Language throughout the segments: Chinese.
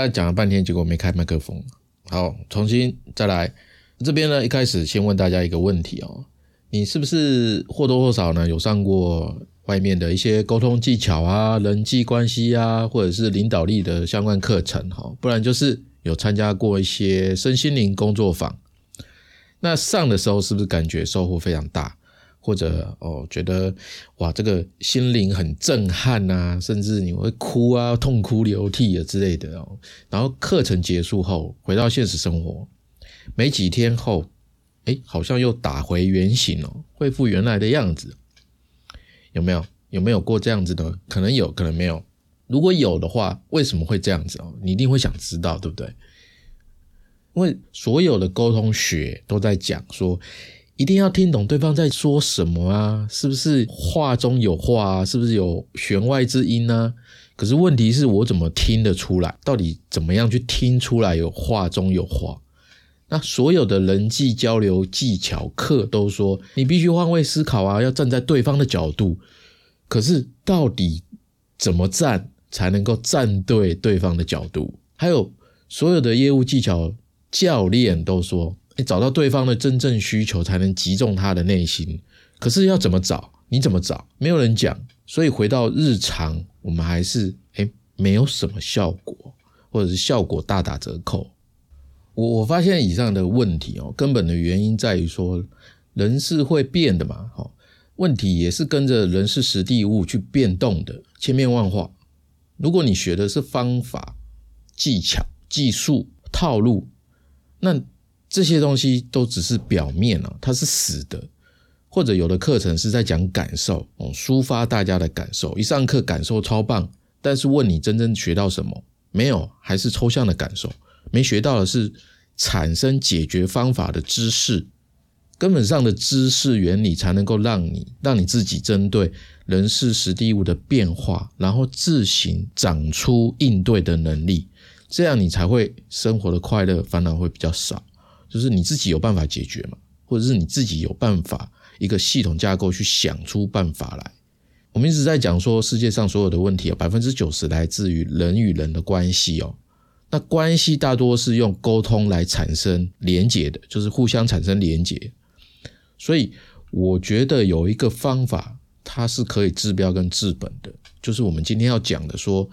刚才讲了半天，结果没开麦克风。好，重新再来。这边呢，一开始先问大家一个问题哦，你是不是或多或少呢有上过外面的一些沟通技巧啊、人际关系啊，或者是领导力的相关课程？哈，不然就是有参加过一些身心灵工作坊。那上的时候是不是感觉收获非常大？或者哦，觉得哇，这个心灵很震撼呐，甚至你会哭啊、痛哭流涕啊之类的哦。然后课程结束后，回到现实生活，没几天后，哎，好像又打回原形哦，恢复原来的样子，有没有？有没有过这样子的？可能有可能没有。如果有的话，为什么会这样子哦？你一定会想知道，对不对？因为所有的沟通学都在讲说。一定要听懂对方在说什么啊？是不是话中有话啊？是不是有弦外之音呢？可是问题是我怎么听得出来？到底怎么样去听出来有话中有话？那所有的人际交流技巧课都说你必须换位思考啊，要站在对方的角度。可是到底怎么站才能够站对对方的角度？还有所有的业务技巧教练都说。找到对方的真正需求，才能击中他的内心。可是要怎么找？你怎么找？没有人讲。所以回到日常，我们还是哎，没有什么效果，或者是效果大打折扣。我我发现以上的问题哦，根本的原因在于说，人是会变的嘛。哈，问题也是跟着人是实地物去变动的，千变万化。如果你学的是方法、技巧、技术、套路，那。这些东西都只是表面哦，它是死的，或者有的课程是在讲感受哦，抒发大家的感受。一上课感受超棒，但是问你真正学到什么没有？还是抽象的感受，没学到的是产生解决方法的知识，根本上的知识原理才能够让你让你自己针对人事实地物的变化，然后自行长出应对的能力，这样你才会生活的快乐，烦恼会比较少。就是你自己有办法解决嘛，或者是你自己有办法一个系统架构去想出办法来。我们一直在讲说，世界上所有的问题啊，百分之九十来自于人与人的关系哦。那关系大多是用沟通来产生连结的，就是互相产生连结。所以我觉得有一个方法，它是可以治标跟治本的，就是我们今天要讲的，说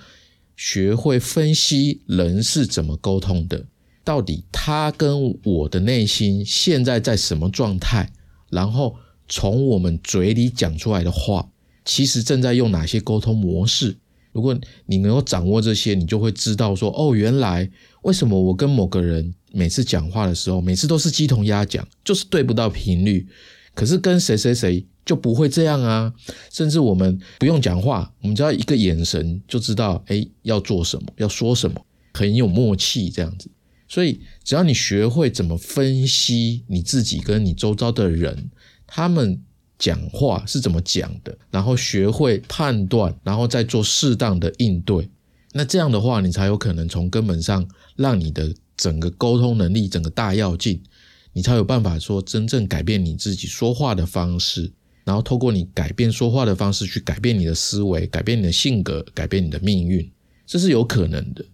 学会分析人是怎么沟通的。到底他跟我的内心现在在什么状态？然后从我们嘴里讲出来的话，其实正在用哪些沟通模式？如果你能够掌握这些，你就会知道说，哦，原来为什么我跟某个人每次讲话的时候，每次都是鸡同鸭讲，就是对不到频率。可是跟谁谁谁就不会这样啊？甚至我们不用讲话，我们只要一个眼神就知道，哎，要做什么，要说什么，很有默契这样子。所以，只要你学会怎么分析你自己跟你周遭的人，他们讲话是怎么讲的，然后学会判断，然后再做适当的应对，那这样的话，你才有可能从根本上让你的整个沟通能力整个大要进，你才有办法说真正改变你自己说话的方式，然后透过你改变说话的方式去改变你的思维，改变你的性格，改变你的命运，这是有可能的。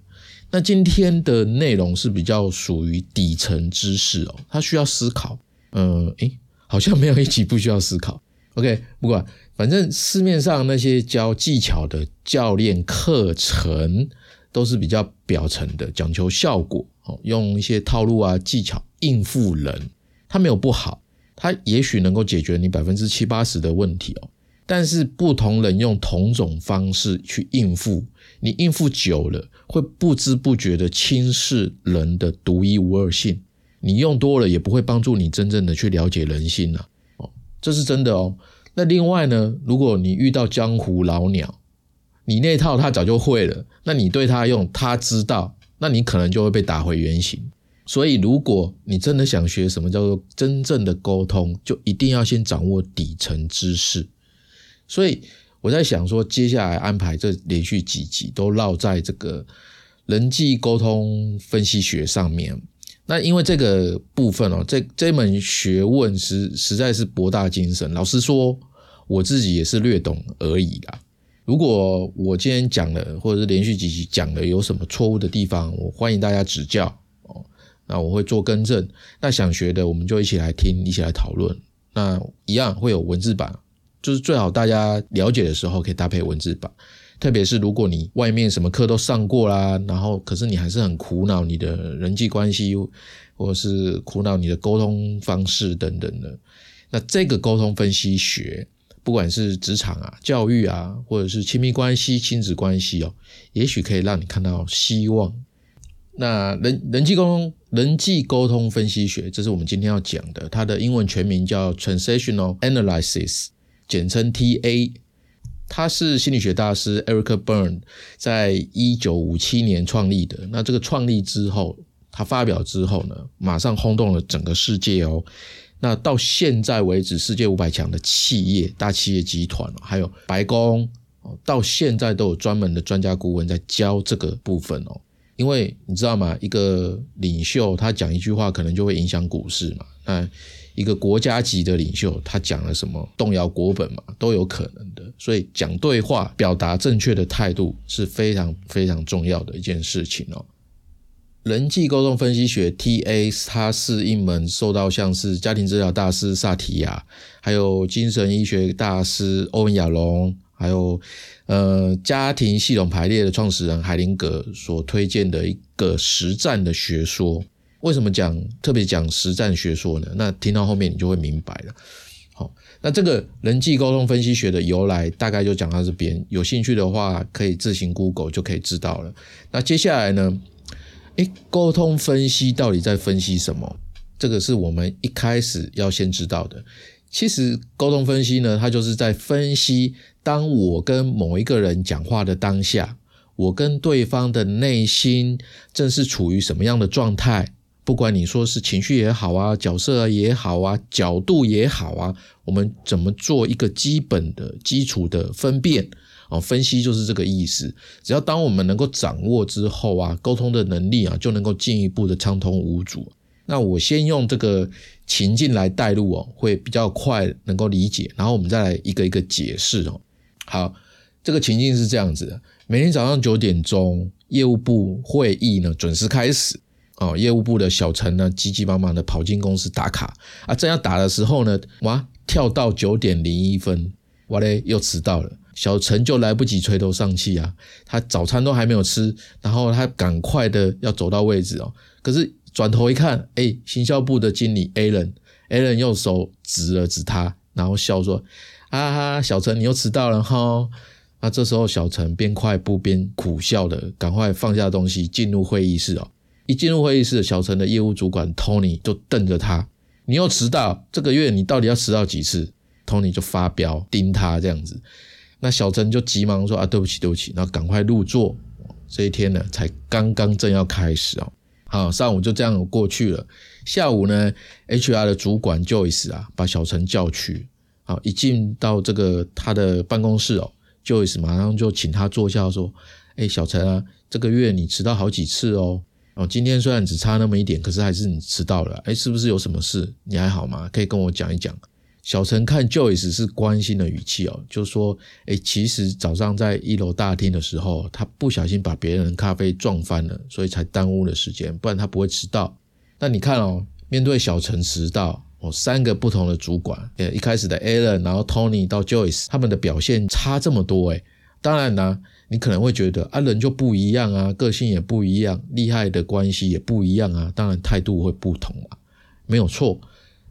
那今天的内容是比较属于底层知识哦，它需要思考。嗯，诶，好像没有一集不需要思考。OK，不管，反正市面上那些教技巧的教练课程都是比较表层的，讲求效果哦，用一些套路啊技巧应付人，它没有不好，它也许能够解决你百分之七八十的问题哦。但是不同人用同种方式去应付，你应付久了。会不知不觉的轻视人的独一无二性，你用多了也不会帮助你真正的去了解人性了哦，这是真的哦。那另外呢，如果你遇到江湖老鸟，你那套他早就会了，那你对他用他知道，那你可能就会被打回原形。所以，如果你真的想学什么叫做真正的沟通，就一定要先掌握底层知识。所以。我在想说，接下来安排这连续几集都绕在这个人际沟通分析学上面。那因为这个部分哦，这这门学问实实在是博大精深。老实说，我自己也是略懂而已啦。如果我今天讲的或者是连续几集讲的有什么错误的地方，我欢迎大家指教哦。那我会做更正。那想学的，我们就一起来听，一起来讨论。那一样会有文字版，就是最好大家了解的时候可以搭配文字版。特别是如果你外面什么课都上过啦，然后可是你还是很苦恼你的人际关系，或者是苦恼你的沟通方式等等的，那这个沟通分析学。不管是职场啊、教育啊，或者是亲密关系、亲子关系哦，也许可以让你看到希望。那人人际沟通、人际沟通分析学，这是我们今天要讲的。它的英文全名叫 Transactional Analysis，简称 TA。他是心理学大师 Eric Berne 在一九五七年创立的。那这个创立之后，他发表之后呢，马上轰动了整个世界哦。那到现在为止，世界五百强的企业、大企业集团，还有白宫，到现在都有专门的专家顾问在教这个部分哦。因为你知道吗？一个领袖他讲一句话，可能就会影响股市嘛。那一个国家级的领袖，他讲了什么，动摇国本嘛，都有可能的。所以讲对话、表达正确的态度是非常非常重要的一件事情哦。人际沟通分析学 （TA） 它是一门受到像是家庭治疗大师萨提亚，还有精神医学大师欧文亚龙，还有呃家庭系统排列的创始人海灵格所推荐的一个实战的学说。为什么讲特别讲实战学说呢？那听到后面你就会明白了。好，那这个人际沟通分析学的由来大概就讲到这边，有兴趣的话可以自行 Google 就可以知道了。那接下来呢？诶，沟通分析到底在分析什么？这个是我们一开始要先知道的。其实沟通分析呢，它就是在分析，当我跟某一个人讲话的当下，我跟对方的内心正是处于什么样的状态。不管你说是情绪也好啊，角色啊也好啊，角度也好啊，我们怎么做一个基本的基础的分辨？啊，分析就是这个意思。只要当我们能够掌握之后啊，沟通的能力啊，就能够进一步的畅通无阻。那我先用这个情境来带入哦，会比较快能够理解。然后我们再来一个一个解释哦。好，这个情境是这样子的：每天早上九点钟，业务部会议呢准时开始。哦，业务部的小陈呢，急急忙忙的跑进公司打卡啊，正要打的时候呢，哇，跳到九点零一分，哇嘞，又迟到了。小陈就来不及垂头丧气啊，他早餐都还没有吃，然后他赶快的要走到位置哦，可是转头一看，哎，行销部的经理 Alan，Alan 用手指了指他，然后笑说：“啊，小陈你又迟到了哈。”那这时候小陈边快步边苦笑的，赶快放下东西进入会议室哦。一进入会议室，小陈的业务主管 Tony 就瞪着他：“你又迟到，这个月你到底要迟到几次？”Tony 就发飙盯他这样子。那小陈就急忙说：“啊，对不起，对不起。”然后赶快入座。这一天呢，才刚刚正要开始哦。好，上午就这样过去了。下午呢，HR 的主管 Joyce 啊，把小陈叫去。好，一进到这个他的办公室哦，Joyce 马上就请他坐下，说：“哎，小陈啊，这个月你迟到好几次哦。哦，今天虽然只差那么一点，可是还是你迟到了。哎，是不是有什么事？你还好吗？可以跟我讲一讲。”小陈看 Joyce 是关心的语气哦，就说：“哎，其实早上在一楼大厅的时候，他不小心把别人咖啡撞翻了，所以才耽误了时间，不然他不会迟到。那你看哦，面对小陈迟到，哦，三个不同的主管，呃，一开始的 Alan，然后 Tony 到 Joyce，他们的表现差这么多，哎，当然呢，你可能会觉得啊，人就不一样啊，个性也不一样，厉害的关系也不一样啊，当然态度会不同嘛，没有错。”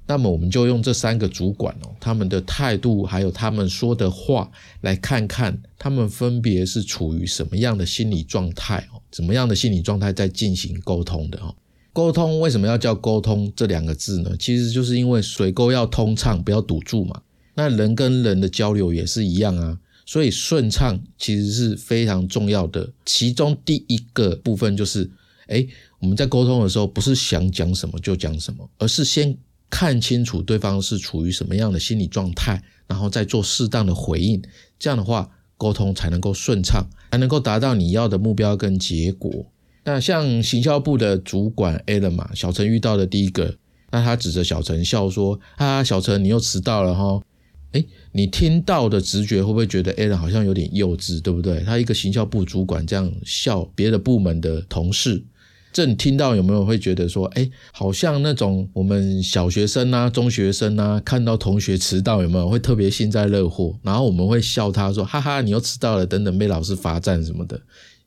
那么我们就用这三个主管哦，他们的态度还有他们说的话，来看看他们分别是处于什么样的心理状态哦，怎么样的心理状态在进行沟通的哦。沟通为什么要叫沟通这两个字呢？其实就是因为水沟要通畅，不要堵住嘛。那人跟人的交流也是一样啊，所以顺畅其实是非常重要的。其中第一个部分就是，哎，我们在沟通的时候，不是想讲什么就讲什么，而是先。看清楚对方是处于什么样的心理状态，然后再做适当的回应，这样的话沟通才能够顺畅，才能够达到你要的目标跟结果。那像行销部的主管 a l a n 嘛，小陈遇到的第一个，那他指着小陈笑说：“啊，小陈你又迟到了哈。”哎，你听到的直觉会不会觉得 A 人好像有点幼稚，对不对？他一个行销部主管这样笑别的部门的同事。这你听到有没有会觉得说，哎，好像那种我们小学生啊、中学生啊，看到同学迟到有没有会特别幸灾乐祸？然后我们会笑他说，哈哈，你又迟到了，等等被老师罚站什么的，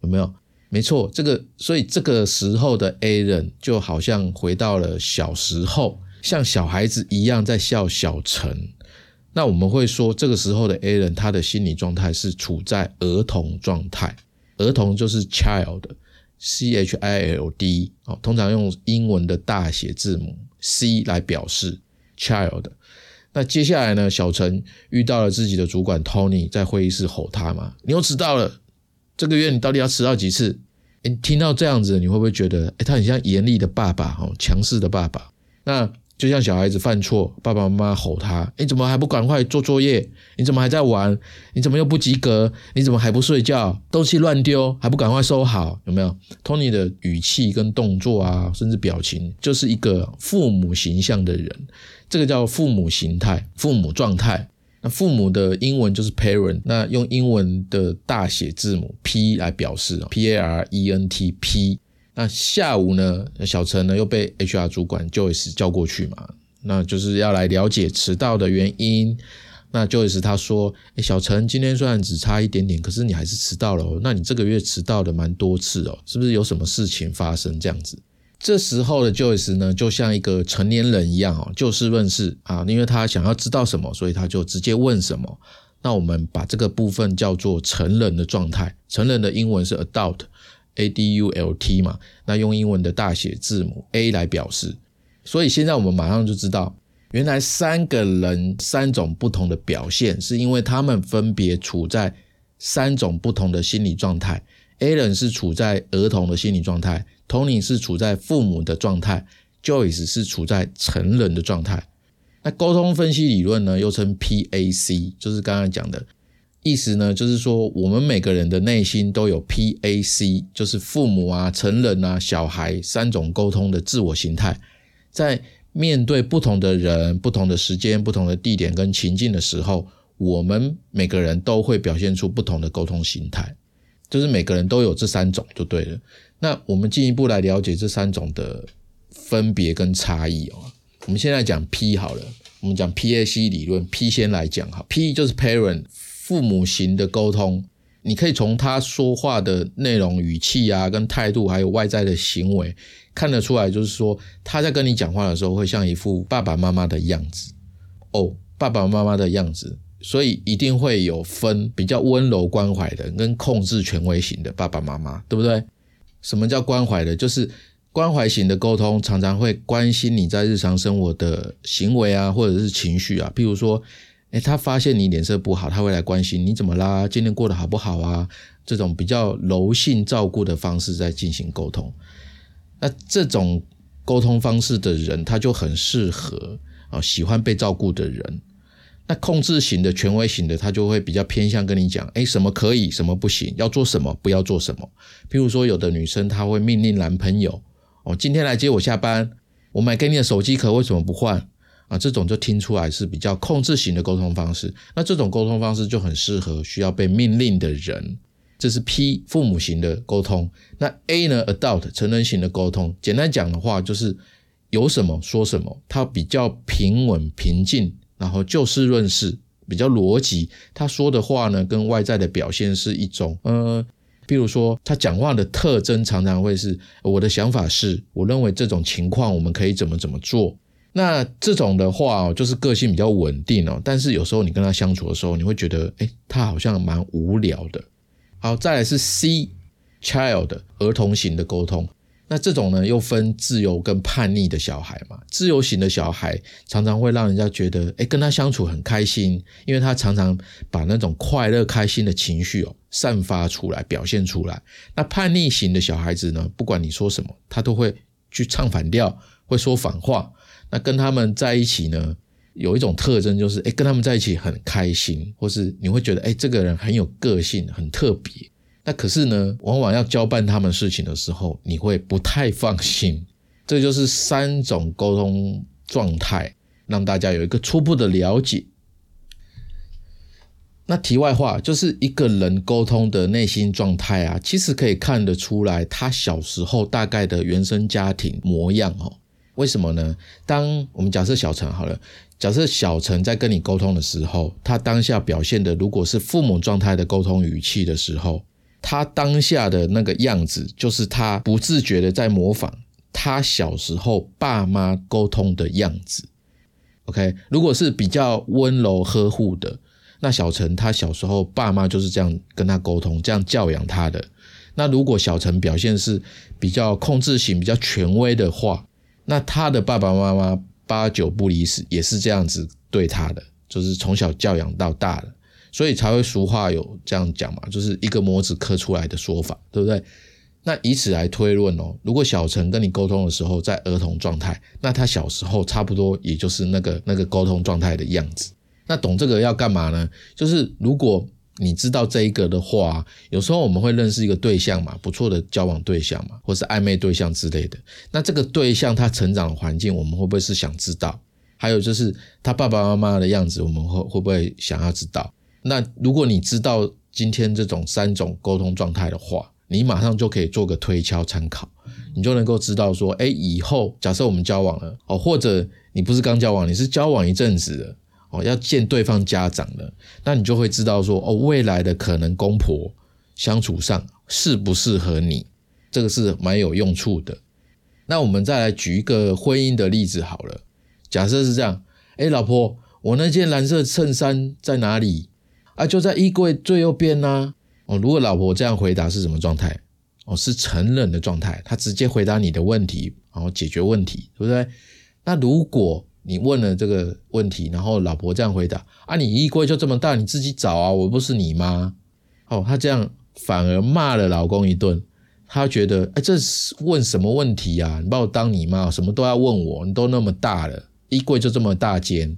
有没有？没错，这个所以这个时候的 A 人就好像回到了小时候，像小孩子一样在笑小陈。那我们会说，这个时候的 A 人他的心理状态是处在儿童状态，儿童就是 child。C H I L D 哦，通常用英文的大写字母 C 来表示 child。那接下来呢，小陈遇到了自己的主管 Tony，在会议室吼他嘛：“你又迟到了，这个月你到底要迟到几次？”诶听到这样子，你会不会觉得，诶他很像严厉的爸爸哦，强势的爸爸？那。就像小孩子犯错，爸爸妈妈吼他：“你怎么还不赶快做作业？你怎么还在玩？你怎么又不及格？你怎么还不睡觉？东西乱丢还不赶快收好？有没有？”Tony 的语气跟动作啊，甚至表情，就是一个父母形象的人。这个叫父母形态、父母状态。那父母的英文就是 parent，那用英文的大写字母 P 来表示，P A R E N T P。那下午呢，小陈呢又被 HR 主管 Joyce 叫过去嘛，那就是要来了解迟到的原因。那 Joyce 他说：“哎，小陈今天虽然只差一点点，可是你还是迟到了哦。那你这个月迟到的蛮多次哦，是不是有什么事情发生这样子？”这时候的 Joyce 呢，就像一个成年人一样哦，就事论事啊，因为他想要知道什么，所以他就直接问什么。那我们把这个部分叫做成人的状态，成人的英文是 adult。Adult 嘛，那用英文的大写字母 A 来表示，所以现在我们马上就知道，原来三个人三种不同的表现，是因为他们分别处在三种不同的心理状态。A 人是处在儿童的心理状态，Tony 是处在父母的状态，Joyce 是处在成人的状态。那沟通分析理论呢，又称 PAC，就是刚刚讲的。意思呢，就是说，我们每个人的内心都有 PAC，就是父母啊、成人啊、小孩三种沟通的自我形态。在面对不同的人、不同的时间、不同的地点跟情境的时候，我们每个人都会表现出不同的沟通形态。就是每个人都有这三种就对了。那我们进一步来了解这三种的分别跟差异哦。我们现在讲 P 好了，我们讲 PAC 理论，P 先来讲哈，P 就是 Parent。父母型的沟通，你可以从他说话的内容、语气啊，跟态度，还有外在的行为看得出来，就是说他在跟你讲话的时候，会像一副爸爸妈妈的样子哦，爸爸妈妈的样子，所以一定会有分比较温柔关怀的，跟控制权威型的爸爸妈妈，对不对？什么叫关怀的？就是关怀型的沟通，常常会关心你在日常生活的行为啊，或者是情绪啊，譬如说。哎，他发现你脸色不好，他会来关心你怎么啦？今天过得好不好啊？这种比较柔性照顾的方式在进行沟通。那这种沟通方式的人，他就很适合啊，喜欢被照顾的人。那控制型的、权威型的，他就会比较偏向跟你讲，哎，什么可以，什么不行，要做什么，不要做什么。譬如说，有的女生她会命令男朋友，哦，今天来接我下班，我买给你的手机壳为什么不换？啊，这种就听出来是比较控制型的沟通方式。那这种沟通方式就很适合需要被命令的人。这是 P 父母型的沟通。那 A 呢？Adult 成人型的沟通。简单讲的话，就是有什么说什么，他比较平稳平静，然后就事论事，比较逻辑。他说的话呢，跟外在的表现是一种，呃，比如说他讲话的特征常常会是我的想法是，我认为这种情况我们可以怎么怎么做。那这种的话哦，就是个性比较稳定哦，但是有时候你跟他相处的时候，你会觉得，哎，他好像蛮无聊的。好，再来是 C，child 儿童型的沟通。那这种呢，又分自由跟叛逆的小孩嘛。自由型的小孩常常会让人家觉得，哎，跟他相处很开心，因为他常常把那种快乐、开心的情绪哦散发出来、表现出来。那叛逆型的小孩子呢，不管你说什么，他都会去唱反调，会说反话。那跟他们在一起呢，有一种特征就是，哎，跟他们在一起很开心，或是你会觉得，哎，这个人很有个性，很特别。那可是呢，往往要交办他们事情的时候，你会不太放心。这就是三种沟通状态，让大家有一个初步的了解。那题外话，就是一个人沟通的内心状态啊，其实可以看得出来他小时候大概的原生家庭模样哦。为什么呢？当我们假设小陈好了，假设小陈在跟你沟通的时候，他当下表现的如果是父母状态的沟通语气的时候，他当下的那个样子，就是他不自觉的在模仿他小时候爸妈沟通的样子。OK，如果是比较温柔呵护的。那小陈他小时候爸妈就是这样跟他沟通，这样教养他的。那如果小陈表现是比较控制型、比较权威的话，那他的爸爸妈妈八九不离十，也是这样子对他的，就是从小教养到大的，所以才会俗话有这样讲嘛，就是一个模子刻出来的说法，对不对？那以此来推论哦，如果小陈跟你沟通的时候在儿童状态，那他小时候差不多也就是那个那个沟通状态的样子。那懂这个要干嘛呢？就是如果你知道这一个的话，有时候我们会认识一个对象嘛，不错的交往对象嘛，或是暧昧对象之类的。那这个对象他成长的环境，我们会不会是想知道？还有就是他爸爸妈妈的样子，我们会会不会想要知道？那如果你知道今天这种三种沟通状态的话，你马上就可以做个推敲参考，你就能够知道说，哎，以后假设我们交往了哦，或者你不是刚交往，你是交往一阵子了。哦，要见对方家长了，那你就会知道说，哦，未来的可能公婆相处上适不适合你，这个是蛮有用处的。那我们再来举一个婚姻的例子好了，假设是这样，哎，老婆，我那件蓝色衬衫在哪里？啊，就在衣柜最右边呢。哦，如果老婆这样回答是什么状态？哦，是承认的状态，她直接回答你的问题，然后解决问题，对不对？那如果你问了这个问题，然后老婆这样回答：“啊，你衣柜就这么大，你自己找啊，我不是你妈。”哦，她这样反而骂了老公一顿。她觉得：“哎，这是问什么问题啊？你把我当你妈，什么都要问我？你都那么大了，衣柜就这么大间。”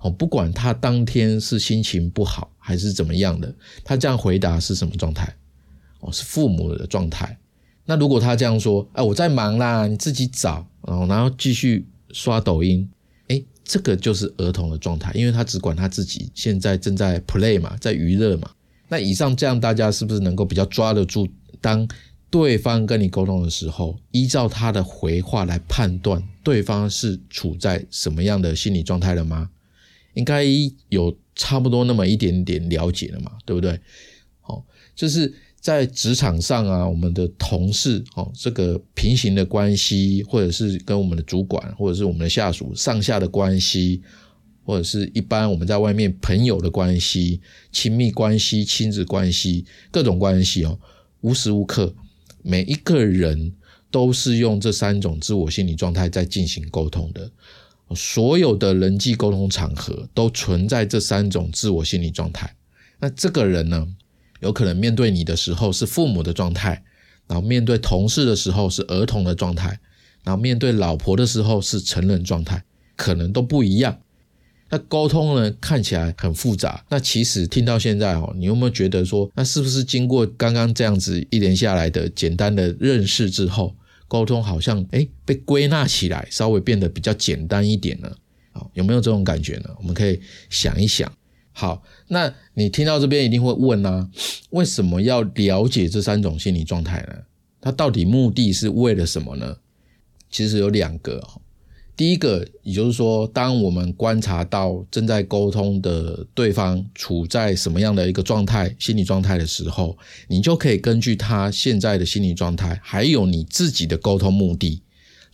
哦，不管她当天是心情不好还是怎么样的，她这样回答是什么状态？哦，是父母的状态。那如果她这样说：“哎，我在忙啦，你自己找。”哦，然后继续刷抖音。这个就是儿童的状态，因为他只管他自己，现在正在 play 嘛，在娱乐嘛。那以上这样，大家是不是能够比较抓得住？当对方跟你沟通的时候，依照他的回话来判断对方是处在什么样的心理状态了吗？应该有差不多那么一点点了解了嘛，对不对？好，就是。在职场上啊，我们的同事哦，这个平行的关系，或者是跟我们的主管，或者是我们的下属上下的关系，或者是一般我们在外面朋友的关系、亲密关系、亲子关系，各种关系哦，无时无刻每一个人都是用这三种自我心理状态在进行沟通的，所有的人际沟通场合都存在这三种自我心理状态。那这个人呢？有可能面对你的时候是父母的状态，然后面对同事的时候是儿童的状态，然后面对老婆的时候是成人状态，可能都不一样。那沟通呢看起来很复杂，那其实听到现在哦，你有没有觉得说，那是不是经过刚刚这样子一连下来的简单的认识之后，沟通好像哎被归纳起来，稍微变得比较简单一点呢？好，有没有这种感觉呢？我们可以想一想。好，那你听到这边一定会问呢，为什么要了解这三种心理状态呢？它到底目的是为了什么呢？其实有两个哦，第一个，也就是说，当我们观察到正在沟通的对方处在什么样的一个状态、心理状态的时候，你就可以根据他现在的心理状态，还有你自己的沟通目的。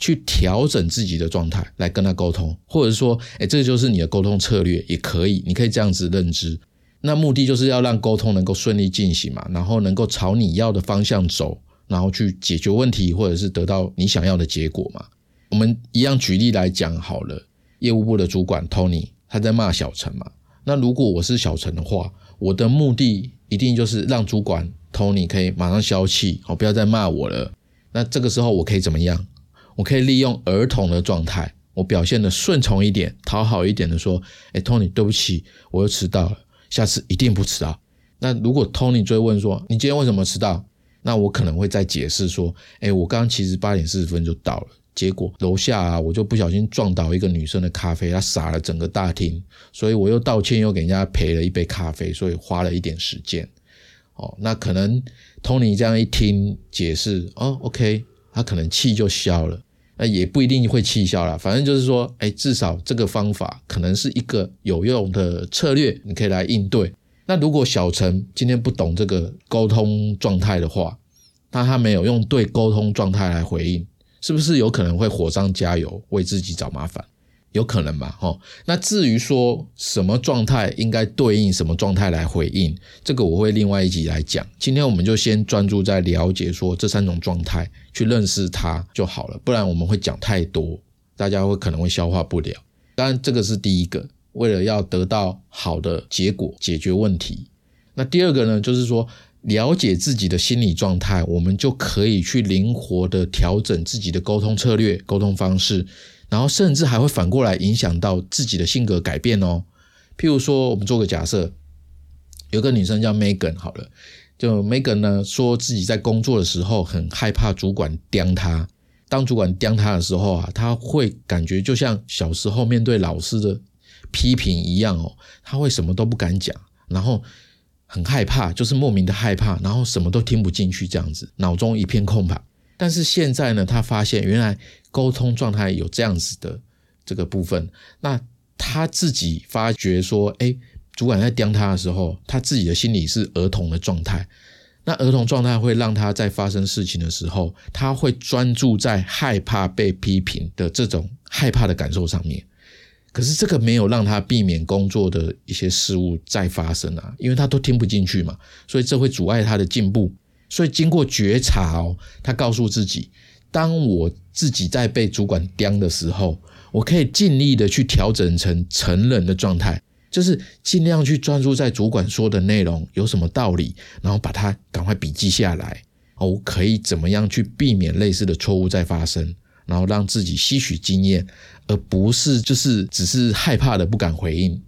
去调整自己的状态来跟他沟通，或者说，哎，这就是你的沟通策略也可以，你可以这样子认知。那目的就是要让沟通能够顺利进行嘛，然后能够朝你要的方向走，然后去解决问题，或者是得到你想要的结果嘛。我们一样举例来讲好了，业务部的主管 Tony 他在骂小陈嘛。那如果我是小陈的话，我的目的一定就是让主管 Tony 可以马上消气，哦，不要再骂我了。那这个时候我可以怎么样？我可以利用儿童的状态，我表现的顺从一点、讨好一点的说：“哎，Tony，对不起，我又迟到了，下次一定不迟到。”那如果 Tony 追问说：“你今天为什么迟到？”那我可能会再解释说：“哎，我刚刚其实八点四十分就到了，结果楼下啊，我就不小心撞倒一个女生的咖啡，她洒了整个大厅，所以我又道歉，又给人家赔了一杯咖啡，所以花了一点时间。哦，那可能 Tony 这样一听解释，哦，OK，他可能气就消了。那也不一定会气消了，反正就是说，哎，至少这个方法可能是一个有用的策略，你可以来应对。那如果小陈今天不懂这个沟通状态的话，那他没有用对沟通状态来回应，是不是有可能会火上加油，为自己找麻烦？有可能吧，哈。那至于说什么状态应该对应什么状态来回应，这个我会另外一集来讲。今天我们就先专注在了解说这三种状态，去认识它就好了。不然我们会讲太多，大家会可能会消化不了。当然，这个是第一个，为了要得到好的结果，解决问题。那第二个呢，就是说了解自己的心理状态，我们就可以去灵活的调整自己的沟通策略、沟通方式。然后甚至还会反过来影响到自己的性格改变哦。譬如说，我们做个假设，有个女生叫 Megan，好了，就 Megan 呢说自己在工作的时候很害怕主管刁她。当主管刁她的时候啊，她会感觉就像小时候面对老师的批评一样哦，她会什么都不敢讲，然后很害怕，就是莫名的害怕，然后什么都听不进去，这样子，脑中一片空白。但是现在呢，他发现原来沟通状态有这样子的这个部分，那他自己发觉说，哎，主管在刁他的时候，他自己的心里是儿童的状态。那儿童状态会让他在发生事情的时候，他会专注在害怕被批评的这种害怕的感受上面。可是这个没有让他避免工作的一些事物再发生啊，因为他都听不进去嘛，所以这会阻碍他的进步。所以经过觉察哦，他告诉自己，当我自己在被主管刁的时候，我可以尽力的去调整成成人的状态，就是尽量去专注在主管说的内容有什么道理，然后把它赶快笔记下来。哦，可以怎么样去避免类似的错误再发生，然后让自己吸取经验，而不是就是只是害怕的不敢回应。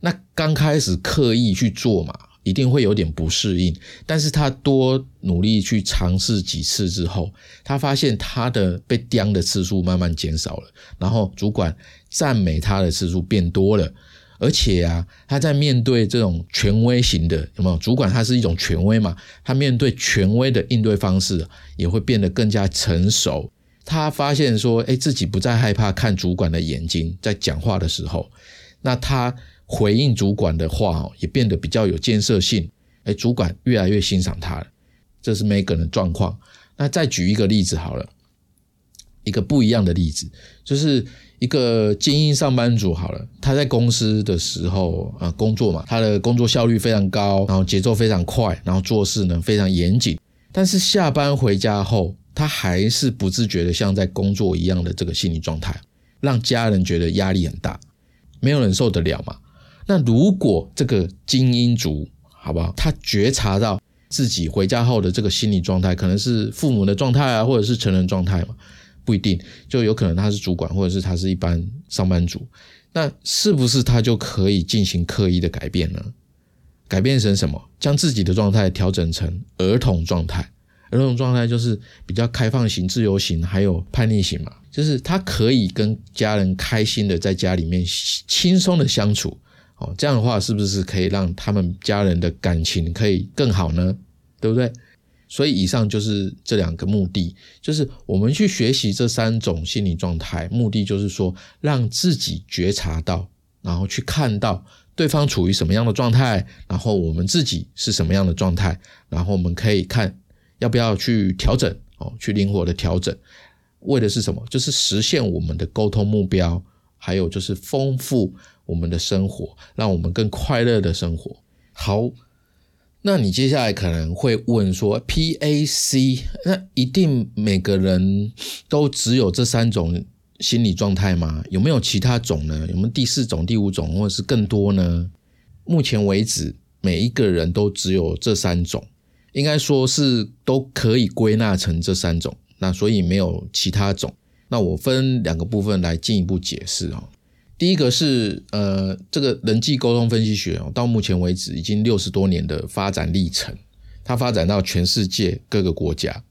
那刚开始刻意去做嘛。一定会有点不适应，但是他多努力去尝试几次之后，他发现他的被刁的次数慢慢减少了，然后主管赞美他的次数变多了，而且啊，他在面对这种权威型的，有没有？主管他是一种权威嘛，他面对权威的应对方式也会变得更加成熟。他发现说，哎，自己不再害怕看主管的眼睛，在讲话的时候，那他。回应主管的话哦，也变得比较有建设性。哎，主管越来越欣赏他了，这是每个人的状况。那再举一个例子好了，一个不一样的例子，就是一个精英上班族好了，他在公司的时候啊工作嘛，他的工作效率非常高，然后节奏非常快，然后做事呢非常严谨。但是下班回家后，他还是不自觉的像在工作一样的这个心理状态，让家人觉得压力很大，没有人受得了嘛。那如果这个精英族，好不好？他觉察到自己回家后的这个心理状态，可能是父母的状态啊，或者是成人状态嘛，不一定，就有可能他是主管，或者是他是一般上班族。那是不是他就可以进行刻意的改变呢？改变成什么？将自己的状态调整成儿童状态。儿童状态就是比较开放型、自由型，还有叛逆型嘛。就是他可以跟家人开心的在家里面轻松的相处。哦，这样的话是不是可以让他们家人的感情可以更好呢？对不对？所以以上就是这两个目的，就是我们去学习这三种心理状态，目的就是说让自己觉察到，然后去看到对方处于什么样的状态，然后我们自己是什么样的状态，然后我们可以看要不要去调整哦，去灵活的调整，为的是什么？就是实现我们的沟通目标，还有就是丰富。我们的生活，让我们更快乐的生活。好，那你接下来可能会问说，P A C，那一定每个人都只有这三种心理状态吗？有没有其他种呢？有没有第四种、第五种，或者是更多呢？目前为止，每一个人都只有这三种，应该说是都可以归纳成这三种。那所以没有其他种。那我分两个部分来进一步解释哦。第一个是呃，这个人际沟通分析学哦，到目前为止已经六十多年的发展历程，它发展到全世界各个国家。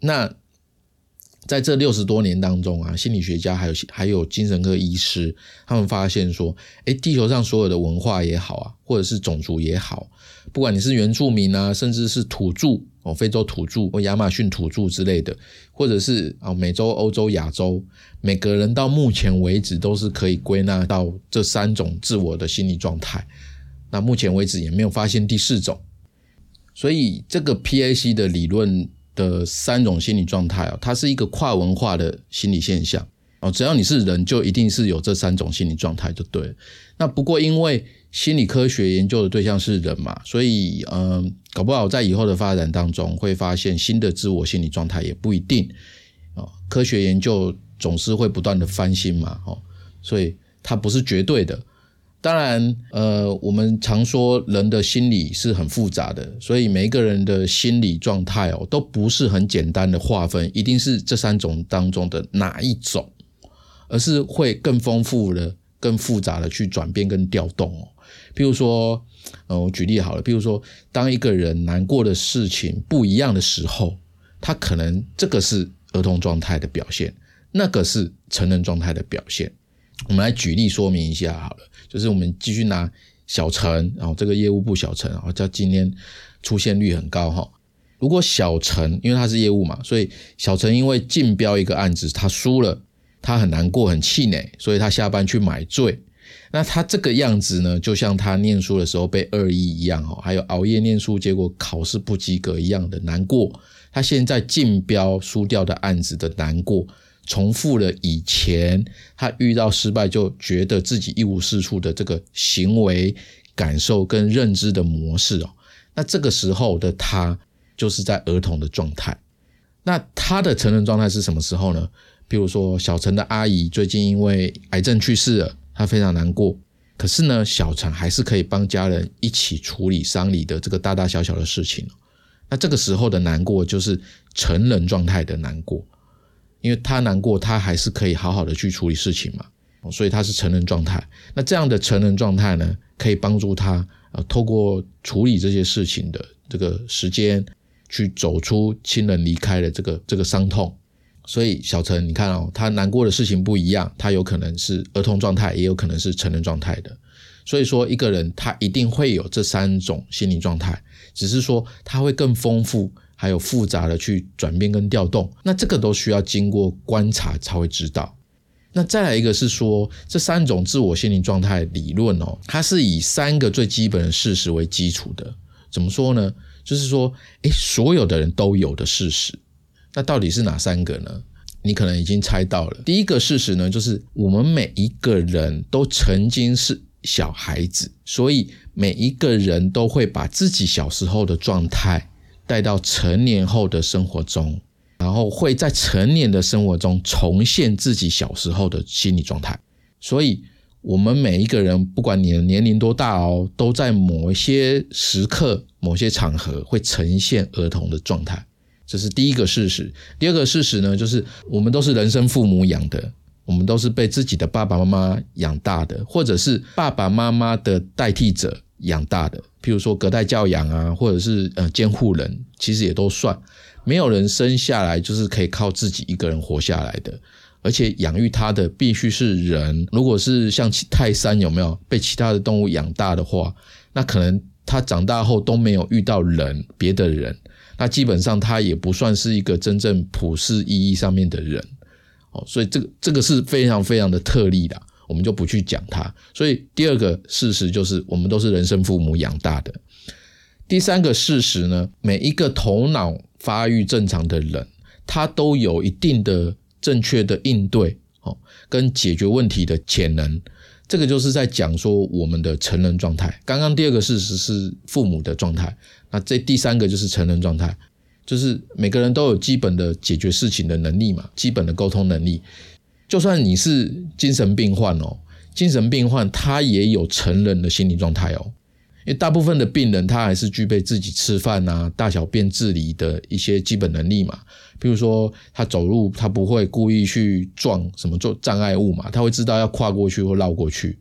那在这六十多年当中啊，心理学家还有还有精神科医师，他们发现说，哎，地球上所有的文化也好啊，或者是种族也好，不管你是原住民啊，甚至是土著哦，非洲土著或亚马逊土著之类的，或者是啊美洲、欧洲、亚洲，每个人到目前为止都是可以归纳到这三种自我的心理状态。那目前为止也没有发现第四种，所以这个 PAC 的理论。的三种心理状态哦，它是一个跨文化的心理现象哦。只要你是人，就一定是有这三种心理状态就对。那不过因为心理科学研究的对象是人嘛，所以嗯，搞不好在以后的发展当中会发现新的自我心理状态也不一定哦。科学研究总是会不断的翻新嘛，哦，所以它不是绝对的。当然，呃，我们常说人的心理是很复杂的，所以每一个人的心理状态哦，都不是很简单的划分，一定是这三种当中的哪一种，而是会更丰富的、更复杂的去转变跟调动哦。譬如说，呃，我举例好了，譬如说，当一个人难过的事情不一样的时候，他可能这个是儿童状态的表现，那个是成人状态的表现。我们来举例说明一下好了。就是我们继续拿小陈，然后这个业务部小陈，然后叫今天出现率很高哈。如果小陈因为他是业务嘛，所以小陈因为竞标一个案子他输了，他很难过很气馁，所以他下班去买醉。那他这个样子呢，就像他念书的时候被二一一样哈，还有熬夜念书结果考试不及格一样的难过。他现在竞标输掉的案子的难过。重复了以前他遇到失败就觉得自己一无是处的这个行为、感受跟认知的模式哦，那这个时候的他就是在儿童的状态。那他的成人状态是什么时候呢？比如说小陈的阿姨最近因为癌症去世了，他非常难过。可是呢，小陈还是可以帮家人一起处理丧礼的这个大大小小的事情。那这个时候的难过就是成人状态的难过。因为他难过，他还是可以好好的去处理事情嘛，所以他是成人状态。那这样的成人状态呢，可以帮助他呃，透过处理这些事情的这个时间，去走出亲人离开的这个这个伤痛。所以小陈，你看哦，他难过的事情不一样，他有可能是儿童状态，也有可能是成人状态的。所以说，一个人他一定会有这三种心理状态，只是说他会更丰富。还有复杂的去转变跟调动，那这个都需要经过观察才会知道。那再来一个是说，这三种自我心理状态理论哦，它是以三个最基本的事实为基础的。怎么说呢？就是说，诶，所有的人都有的事实。那到底是哪三个呢？你可能已经猜到了。第一个事实呢，就是我们每一个人都曾经是小孩子，所以每一个人都会把自己小时候的状态。带到成年后的生活中，然后会在成年的生活中重现自己小时候的心理状态。所以，我们每一个人，不管你的年龄多大哦，都在某一些时刻、某些场合会呈现儿童的状态。这是第一个事实。第二个事实呢，就是我们都是人生父母养的，我们都是被自己的爸爸妈妈养大的，或者是爸爸妈妈的代替者。养大的，譬如说隔代教养啊，或者是呃监护人，其实也都算。没有人生下来就是可以靠自己一个人活下来的，而且养育他的必须是人。如果是像泰山有没有被其他的动物养大的话，那可能他长大后都没有遇到人，别的人，那基本上他也不算是一个真正普世意义上面的人。哦，所以这个这个是非常非常的特例的。我们就不去讲它。所以第二个事实就是，我们都是人生父母养大的。第三个事实呢，每一个头脑发育正常的人，他都有一定的正确的应对哦，跟解决问题的潜能。这个就是在讲说我们的成人状态。刚刚第二个事实是父母的状态，那这第三个就是成人状态，就是每个人都有基本的解决事情的能力嘛，基本的沟通能力。就算你是精神病患哦，精神病患他也有成人的心理状态哦，因为大部分的病人他还是具备自己吃饭啊、大小便自理的一些基本能力嘛。比如说他走路，他不会故意去撞什么做障碍物嘛，他会知道要跨过去或绕过去。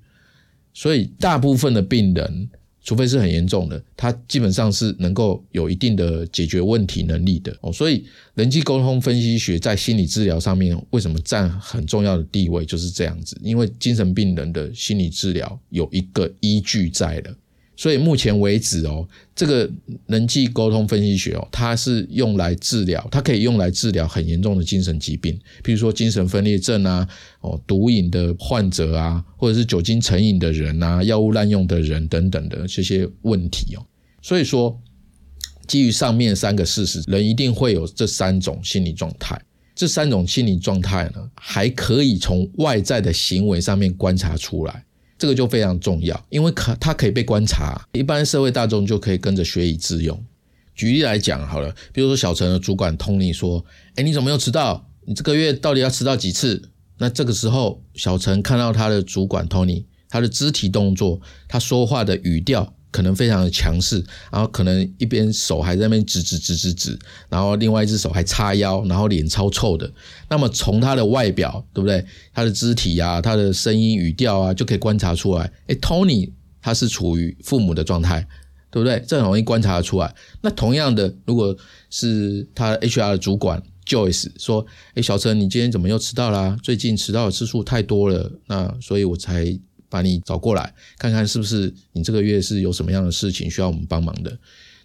所以大部分的病人除非是很严重的，他基本上是能够有一定的解决问题能力的哦。所以人际沟通分析学在心理治疗上面为什么占很重要的地位，就是这样子。因为精神病人的心理治疗有一个依据在了。所以目前为止哦，这个人际沟通分析学哦，它是用来治疗，它可以用来治疗很严重的精神疾病，比如说精神分裂症啊，哦，毒瘾的患者啊，或者是酒精成瘾的人啊，药物滥用的人等等的这些问题哦。所以说，基于上面三个事实，人一定会有这三种心理状态。这三种心理状态呢，还可以从外在的行为上面观察出来。这个就非常重要，因为可它可以被观察，一般社会大众就可以跟着学以致用。举例来讲好了，比如说小陈的主管 Tony 说：“哎，你怎么又迟到？你这个月到底要迟到几次？”那这个时候，小陈看到他的主管 Tony，他的肢体动作，他说话的语调。可能非常的强势，然后可能一边手还在那边指指指指指，然后另外一只手还叉腰，然后脸超臭的。那么从他的外表，对不对？他的肢体啊，他的声音语调啊，就可以观察出来。哎，Tony 他是处于父母的状态，对不对？这很容易观察出来。那同样的，如果是他 HR 的主管 Joyce 说：“哎，小陈，你今天怎么又迟到啦？最近迟到的次数太多了，那所以我才。”把你找过来，看看是不是你这个月是有什么样的事情需要我们帮忙的。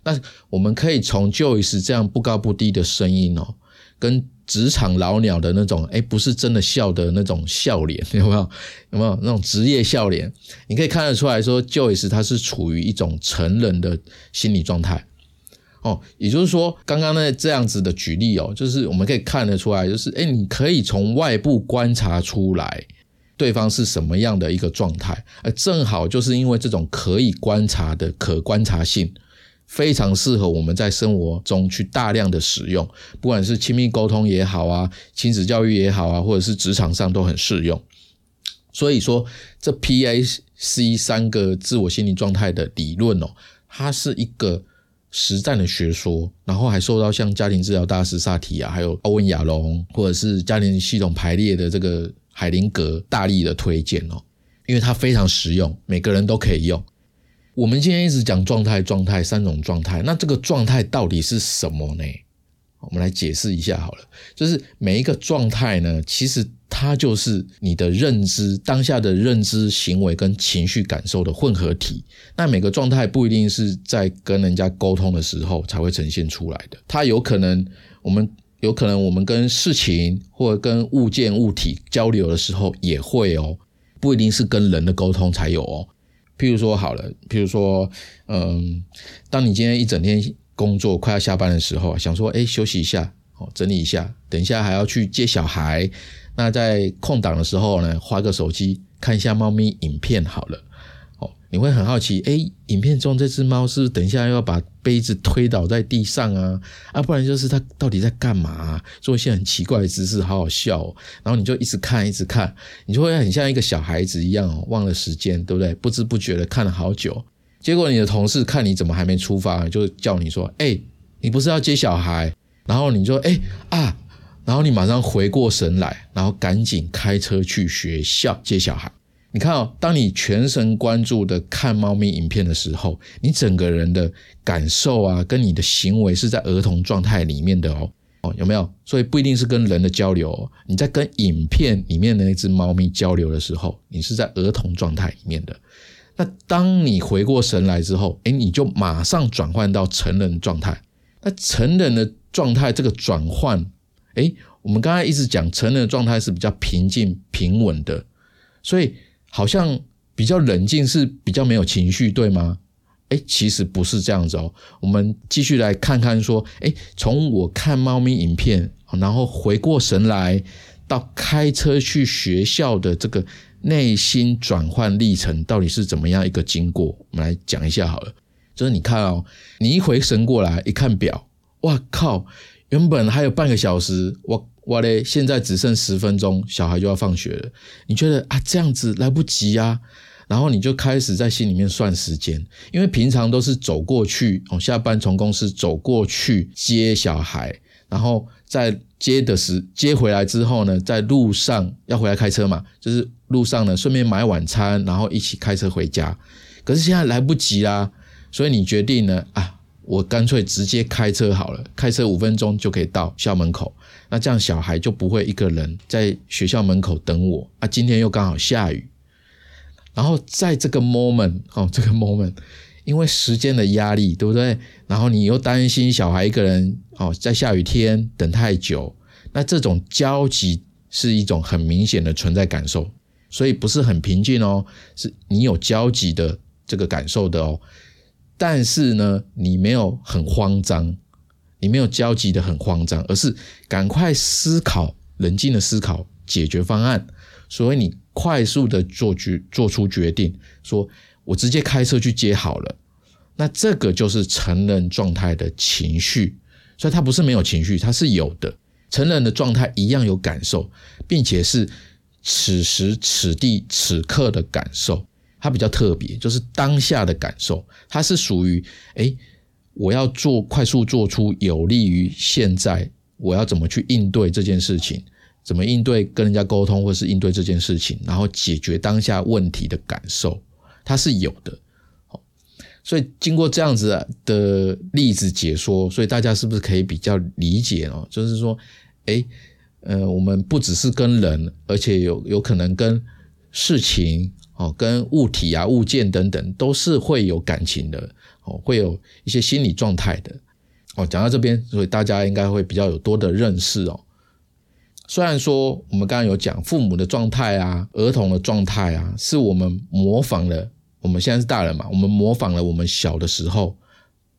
那我们可以从 Joyce 这样不高不低的声音哦，跟职场老鸟的那种，哎，不是真的笑的那种笑脸，有没有？有没有那种职业笑脸？你可以看得出来说，Joyce 他是处于一种成人的心理状态哦。也就是说，刚刚那这样子的举例哦，就是我们可以看得出来，就是哎，你可以从外部观察出来。对方是什么样的一个状态？而正好就是因为这种可以观察的可观察性，非常适合我们在生活中去大量的使用，不管是亲密沟通也好啊，亲子教育也好啊，或者是职场上都很适用。所以说，这 P A C 三个自我心理状态的理论哦，它是一个实战的学说，然后还受到像家庭治疗大师萨提亚，还有欧文亚龙，或者是家庭系统排列的这个。海灵格大力的推荐哦，因为它非常实用，每个人都可以用。我们今天一直讲状态，状态三种状态，那这个状态到底是什么呢？我们来解释一下好了，就是每一个状态呢，其实它就是你的认知当下的认知行为跟情绪感受的混合体。那每个状态不一定是在跟人家沟通的时候才会呈现出来的，它有可能我们。有可能我们跟事情或者跟物件物体交流的时候也会哦，不一定是跟人的沟通才有哦。譬如说好了，譬如说，嗯，当你今天一整天工作快要下班的时候，想说，哎，休息一下，哦，整理一下，等一下还要去接小孩，那在空档的时候呢，划个手机看一下猫咪影片好了。你会很好奇，哎，影片中这只猫是不是等一下要把杯子推倒在地上啊？啊，不然就是它到底在干嘛？做一些很奇怪的姿势，好好笑。然后你就一直看，一直看，你就会很像一个小孩子一样哦，忘了时间，对不对？不知不觉的看了好久。结果你的同事看你怎么还没出发，就叫你说，哎，你不是要接小孩？然后你就哎啊，然后你马上回过神来，然后赶紧开车去学校接小孩。你看哦，当你全神贯注的看猫咪影片的时候，你整个人的感受啊，跟你的行为是在儿童状态里面的哦，哦，有没有？所以不一定是跟人的交流，哦你在跟影片里面的那只猫咪交流的时候，你是在儿童状态里面的。那当你回过神来之后，哎，你就马上转换到成人状态。那成人的状态这个转换，哎，我们刚才一直讲成人的状态是比较平静平稳的，所以。好像比较冷静，是比较没有情绪，对吗？哎，其实不是这样子哦。我们继续来看看，说，哎，从我看猫咪影片，然后回过神来，到开车去学校的这个内心转换历程，到底是怎么样一个经过？我们来讲一下好了。就是你看哦，你一回神过来，一看表，哇靠，原本还有半个小时，我。我嘞！现在只剩十分钟，小孩就要放学了。你觉得啊，这样子来不及啊？然后你就开始在心里面算时间，因为平常都是走过去哦，下班从公司走过去接小孩，然后在接的时接回来之后呢，在路上要回来开车嘛，就是路上呢顺便买晚餐，然后一起开车回家。可是现在来不及啦，所以你决定呢啊，我干脆直接开车好了，开车五分钟就可以到校门口。那这样小孩就不会一个人在学校门口等我啊。今天又刚好下雨，然后在这个 moment 哦，这个 moment，因为时间的压力，对不对？然后你又担心小孩一个人哦，在下雨天等太久，那这种焦急是一种很明显的存在感受。所以不是很平静哦，是你有焦急的这个感受的哦。但是呢，你没有很慌张，你没有焦急的很慌张，而是赶快思考、冷静的思考解决方案。所以你快速的做决做出决定，说我直接开车去接好了。那这个就是成人状态的情绪，所以他不是没有情绪，他是有的。成人的状态一样有感受，并且是。此时此地此刻的感受，它比较特别，就是当下的感受，它是属于哎，我要做快速做出有利于现在，我要怎么去应对这件事情，怎么应对跟人家沟通，或是应对这件事情，然后解决当下问题的感受，它是有的。好，所以经过这样子的例子解说，所以大家是不是可以比较理解哦？就是说，哎。呃，我们不只是跟人，而且有有可能跟事情哦，跟物体啊、物件等等，都是会有感情的哦，会有一些心理状态的哦。讲到这边，所以大家应该会比较有多的认识哦。虽然说我们刚刚有讲父母的状态啊，儿童的状态啊，是我们模仿了我们现在是大人嘛，我们模仿了我们小的时候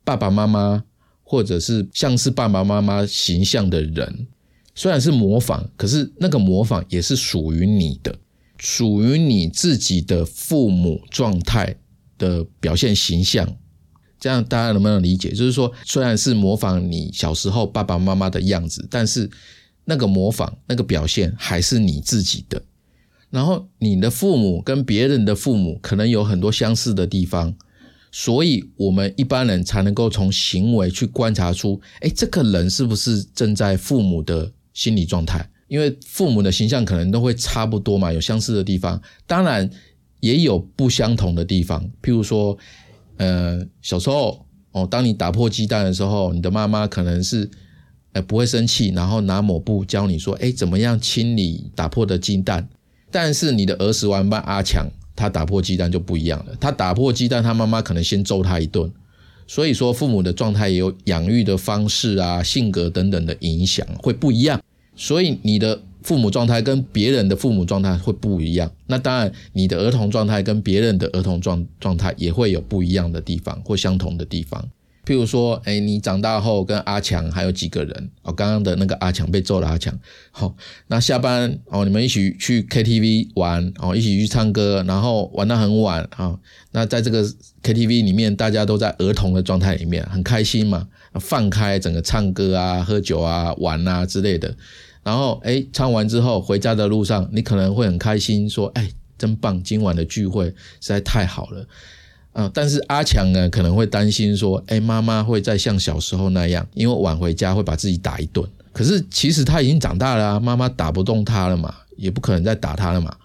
爸爸妈妈，或者是像是爸爸妈妈形象的人。虽然是模仿，可是那个模仿也是属于你的，属于你自己的父母状态的表现形象。这样大家能不能理解？就是说，虽然是模仿你小时候爸爸妈妈的样子，但是那个模仿、那个表现还是你自己的。然后你的父母跟别人的父母可能有很多相似的地方，所以我们一般人才能够从行为去观察出，哎，这个人是不是正在父母的。心理状态，因为父母的形象可能都会差不多嘛，有相似的地方，当然也有不相同的地方。譬如说，呃，小时候哦，当你打破鸡蛋的时候，你的妈妈可能是呃不会生气，然后拿抹布教你说，哎，怎么样清理打破的鸡蛋。但是你的儿时玩伴阿强，他打破鸡蛋就不一样了，他打破鸡蛋，他妈妈可能先揍他一顿。所以说，父母的状态也有养育的方式啊、性格等等的影响，会不一样。所以你的父母状态跟别人的父母状态会不一样。那当然，你的儿童状态跟别人的儿童状状态也会有不一样的地方或相同的地方。譬如说，哎，你长大后跟阿强还有几个人哦，刚刚的那个阿强被揍了，阿强好，那下班哦，你们一起去 KTV 玩哦，一起去唱歌，然后玩到很晚啊。那在这个 KTV 里面，大家都在儿童的状态里面，很开心嘛，放开整个唱歌啊、喝酒啊、玩啊之类的。然后哎，唱完之后回家的路上，你可能会很开心，说哎，真棒，今晚的聚会实在太好了。啊，但是阿强呢可能会担心说，哎，妈妈会再像小时候那样，因为晚回家会把自己打一顿。可是其实他已经长大了啊，妈妈打不动他了嘛，也不可能再打他了嘛。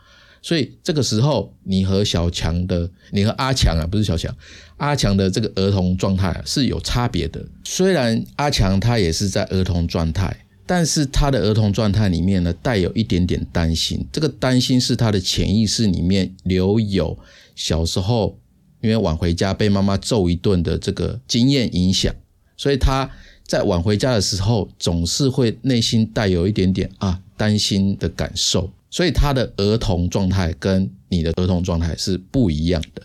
所以这个时候，你和小强的，你和阿强啊，不是小强，阿强的这个儿童状态是有差别的。虽然阿强他也是在儿童状态，但是他的儿童状态里面呢，带有一点点担心。这个担心是他的潜意识里面留有小时候。因为晚回家被妈妈揍一顿的这个经验影响，所以他在晚回家的时候总是会内心带有一点点啊担心的感受，所以他的儿童状态跟你的儿童状态是不一样的。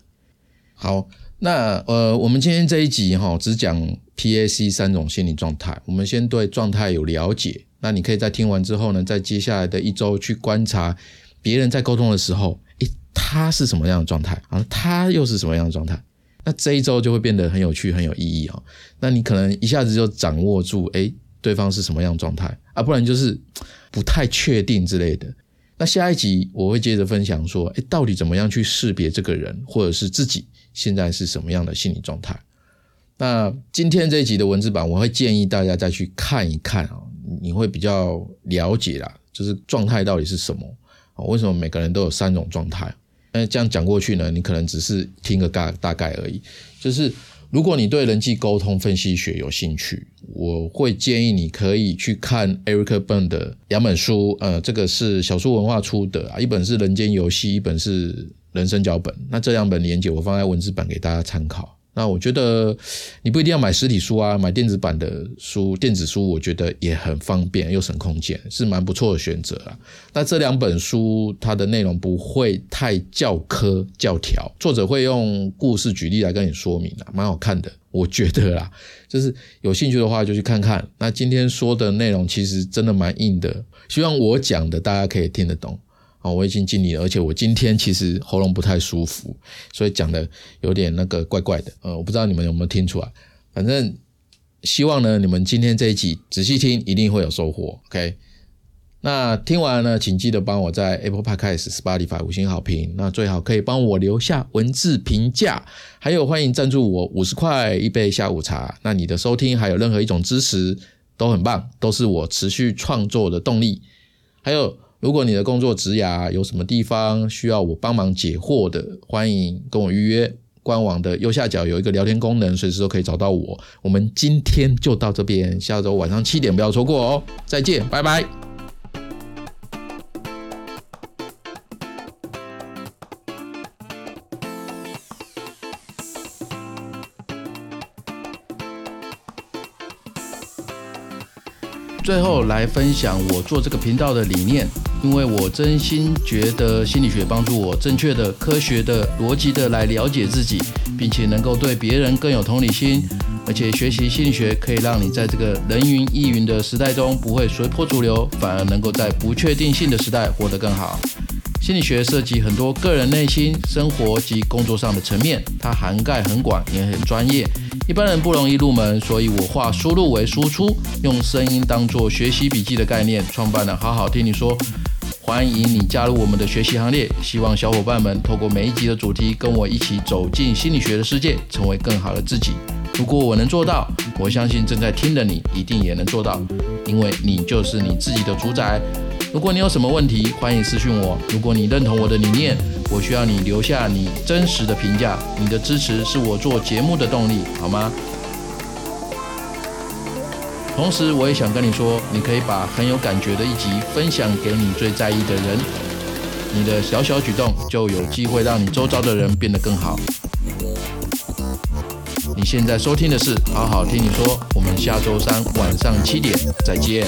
好，那呃，我们今天这一集哈只讲 PAC 三种心理状态，我们先对状态有了解，那你可以在听完之后呢，在接下来的一周去观察别人在沟通的时候。诶他是什么样的状态啊？他又是什么样的状态？那这一周就会变得很有趣、很有意义哦。那你可能一下子就掌握住，哎，对方是什么样状态啊？不然就是不太确定之类的。那下一集我会接着分享说，哎，到底怎么样去识别这个人或者是自己现在是什么样的心理状态？那今天这一集的文字版，我会建议大家再去看一看啊，你会比较了解啦，就是状态到底是什么啊？为什么每个人都有三种状态？那这样讲过去呢，你可能只是听个大大概而已。就是如果你对人际沟通分析学有兴趣，我会建议你可以去看 Eric Bern 的两本书。呃，这个是小说文化出的啊，一本是《人间游戏》，一本是《人生脚本》。那这两本连接我放在文字版给大家参考。那我觉得你不一定要买实体书啊，买电子版的书，电子书我觉得也很方便又省空间，是蛮不错的选择啦。那这两本书它的内容不会太教科教条，作者会用故事举例来跟你说明啊，蛮好看的。我觉得啦，就是有兴趣的话就去看看。那今天说的内容其实真的蛮硬的，希望我讲的大家可以听得懂。我已经尽力了，而且我今天其实喉咙不太舒服，所以讲的有点那个怪怪的。呃，我不知道你们有没有听出来。反正希望呢，你们今天这一集仔细听，一定会有收获。OK，那听完呢，请记得帮我在 Apple Podcast、Spotify 五星好评。那最好可以帮我留下文字评价，还有欢迎赞助我五十块一杯下午茶。那你的收听还有任何一种支持都很棒，都是我持续创作的动力。还有。如果你的工作职涯有什么地方需要我帮忙解惑的，欢迎跟我预约。官网的右下角有一个聊天功能，随时都可以找到我。我们今天就到这边，下周晚上七点不要错过哦。再见，拜拜。最后来分享我做这个频道的理念，因为我真心觉得心理学帮助我正确的、科学的、逻辑的来了解自己，并且能够对别人更有同理心。而且学习心理学可以让你在这个人云亦云的时代中不会随波逐流，反而能够在不确定性的时代活得更好。心理学涉及很多个人内心、生活及工作上的层面，它涵盖很广，也很专业。一般人不容易入门，所以我化输入为输出，用声音当做学习笔记的概念，创办了好好听你说。欢迎你加入我们的学习行列，希望小伙伴们透过每一集的主题，跟我一起走进心理学的世界，成为更好的自己。如果我能做到，我相信正在听的你一定也能做到，因为你就是你自己的主宰。如果你有什么问题，欢迎私讯我。如果你认同我的理念，我需要你留下你真实的评价。你的支持是我做节目的动力，好吗？同时，我也想跟你说，你可以把很有感觉的一集分享给你最在意的人。你的小小举动就有机会让你周遭的人变得更好。你现在收听的是《好好听你说》，我们下周三晚上七点再见。